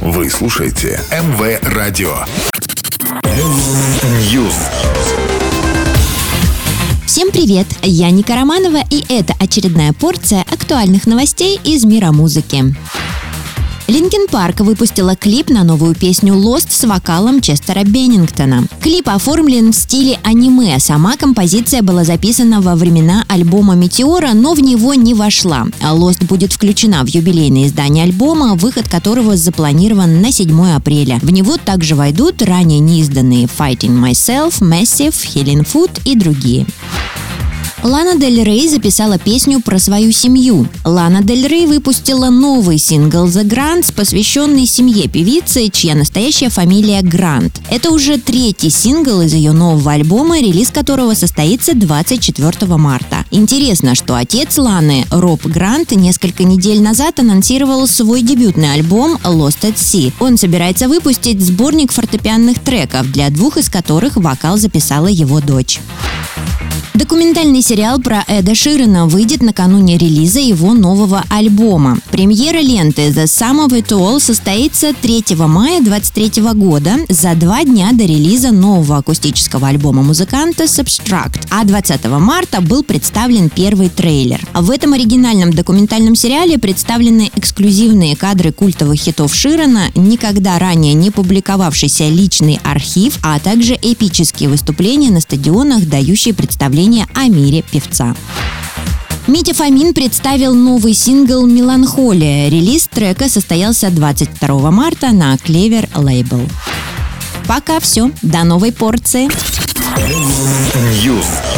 Вы слушаете МВ Радио. News. Всем привет! Я Ника Романова, и это очередная порция актуальных новостей из мира музыки. Linkin Park выпустила клип на новую песню «Lost» с вокалом Честера Беннингтона. Клип оформлен в стиле аниме. Сама композиция была записана во времена альбома «Meteora», но в него не вошла. «Lost» будет включена в юбилейное издание альбома, выход которого запланирован на 7 апреля. В него также войдут ранее неизданные «Fighting Myself», «Massive», «Healing Foot» и другие. Лана Дель Рей записала песню про свою семью. Лана Дель Рей выпустила новый сингл «The Grants», посвященный семье певицы, чья настоящая фамилия Грант. Это уже третий сингл из ее нового альбома, релиз которого состоится 24 марта. Интересно, что отец Ланы, Роб Грант, несколько недель назад анонсировал свой дебютный альбом «Lost at Sea». Он собирается выпустить сборник фортепианных треков, для двух из которых вокал записала его дочь. Документальный сериал про Эда Ширена выйдет накануне релиза его нового альбома. Премьера ленты The Sum of It All состоится 3 мая 2023 года, за два дня до релиза нового акустического альбома музыканта Substract, а 20 марта был представлен первый трейлер. В этом оригинальном документальном сериале представлены эксклюзивные кадры культовых хитов Ширена, никогда ранее не публиковавшийся личный архив, а также эпические выступления на стадионах, дающие представление о мире певца. Митя Фомин представил новый сингл «Меланхолия». Релиз трека состоялся 22 марта на Клевер Label. Пока все. До новой порции. News.